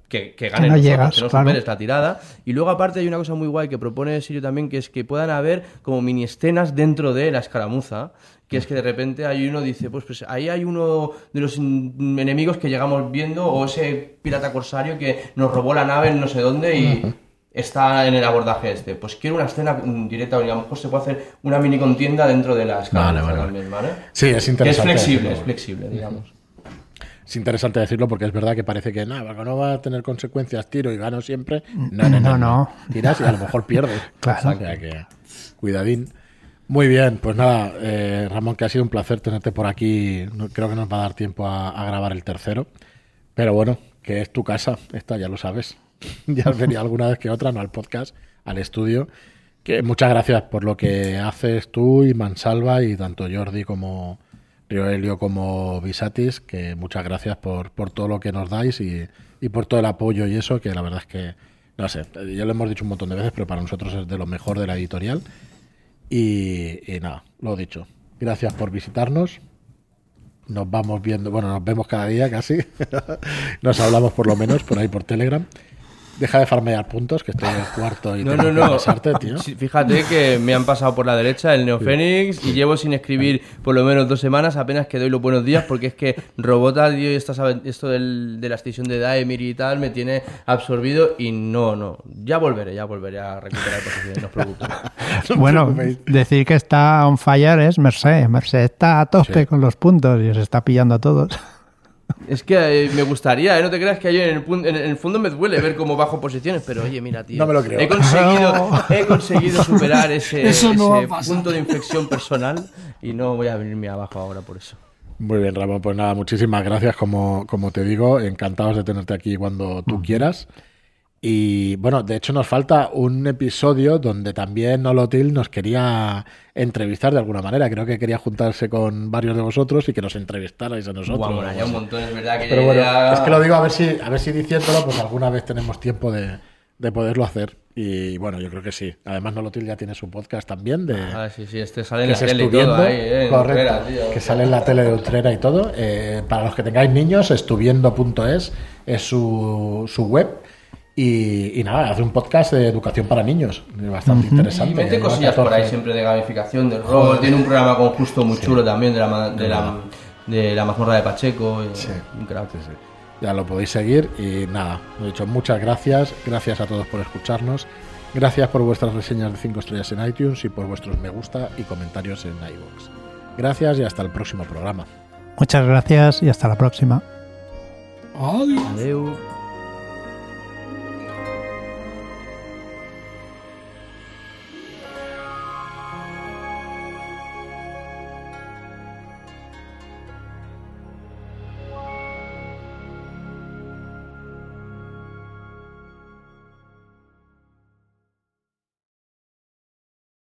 que, que ganen no nosotros, llegas, que no claro. superes la tirada. Y luego, aparte, hay una cosa muy guay que propone Sirio también, que es que puedan haber como mini escenas dentro de la escaramuza. Que es que de repente hay uno dice, pues, pues ahí hay uno de los enemigos que llegamos viendo, o ese pirata corsario que nos robó la nave en no sé dónde y está en el abordaje este. Pues quiero una escena mm, directa, y a lo mejor se puede hacer una mini contienda dentro de la escaramuza Vale, vale, también, ¿vale? Sí, es Que es interesante. flexible, decirlo. es flexible, digamos. Es interesante decirlo porque es verdad que parece que nada, no va a tener consecuencias, tiro y gano siempre. No, no, no. No, no. Tiras y a lo mejor pierdes. <laughs> Claro. O sea que, cuidadín. Muy bien, pues nada, eh, Ramón, que ha sido un placer tenerte por aquí. No- creo que nos va a dar tiempo a, a grabar el tercero. Pero bueno, que es tu casa, esta ya lo sabes. <laughs> ya has venido alguna vez que otra, no al podcast, al estudio. Que muchas gracias por lo que haces tú y Mansalva y tanto Jordi como Rioelio como Visatis, que muchas gracias por, por todo lo que nos dais y, y por todo el apoyo y eso, que la verdad es que, no sé, ya lo hemos dicho un montón de veces, pero para nosotros es de lo mejor de la editorial. Y, y nada, lo dicho. Gracias por visitarnos. Nos vamos viendo, bueno, nos vemos cada día casi. <laughs> nos hablamos por lo menos por ahí por Telegram. Deja de farmear puntos, que estoy en el cuarto y <laughs> No, tengo no, que no. pasarte, tío. Sí, Fíjate que me han pasado por la derecha el Neofénix y llevo sin escribir por lo menos dos semanas, apenas que doy los buenos días, porque es que Robota, tío, esto del- de la extinción de Daemir y tal me tiene absorbido y no, no. Ya volveré, ya volveré a recuperar posiciones, no os preocupéis. <laughs> Bueno, decir que está on fire es Merced. Merced está a tope Sí. con los puntos y os está pillando a todos. Es que eh, me gustaría, ¿eh? no te creas que yo en el, pun- en el fondo me duele ver cómo bajo posiciones, pero oye, mira, tío. No me lo creo. He conseguido, <laughs> he conseguido superar ese, Eso no va ese a pasar. punto de inflexión personal y no voy a venirme abajo ahora por eso. Muy bien, Ramón. Pues nada, muchísimas gracias. Como, como te digo, encantados de tenerte aquí cuando tú quieras. Y bueno, de hecho nos falta un episodio donde también Nolotil nos quería entrevistar de alguna manera. Creo que quería juntarse con varios de vosotros y que nos entrevistarais a nosotros. Guau, molaría un montón, es verdad que Pero bueno, ya- es que lo digo a ver si, a ver si diciéndolo, pues alguna vez tenemos tiempo de, de poderlo hacer. Y bueno, yo creo que sí. Además, Nolotil ya tiene su podcast también de, Ah, sí, sí, este sale en la tele y estuviendo, todo ahí, eh, correcto, Utrera, tío. que sale en la tele de Utrera y todo. Eh, para los que tengáis niños, estuviendo.es es su, su web. Y, y nada, hace un podcast de educación para niños, bastante Y interesante. mete Lleva cosillas por 14. ahí siempre de gamificación, del rol. Tiene un programa con justo muy chulo también de la, de la, de la mazmorra de Pacheco. y- Sí. Un crack. Sí, sí. Ya lo podéis seguir y nada, lo dicho, muchas gracias, gracias a todos por escucharnos, gracias por vuestras reseñas de 5 estrellas en iTunes y por vuestros me gusta y comentarios en iVoox. Gracias y hasta el próximo programa. Muchas gracias y hasta la próxima. Adiós. Adeu.